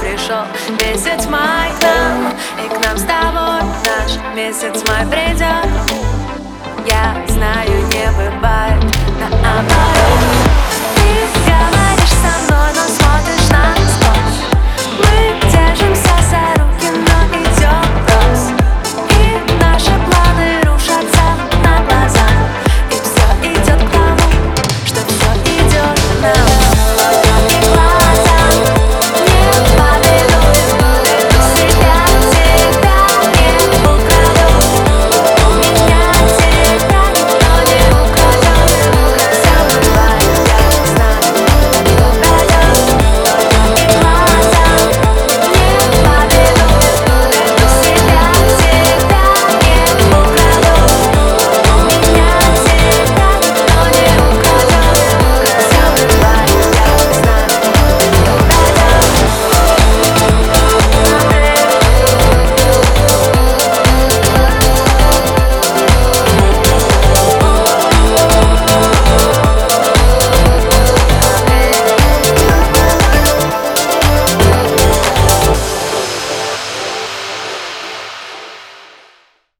пришел месяц май к нам И к нам с тобой наш месяц май придет Я знаю, не бывает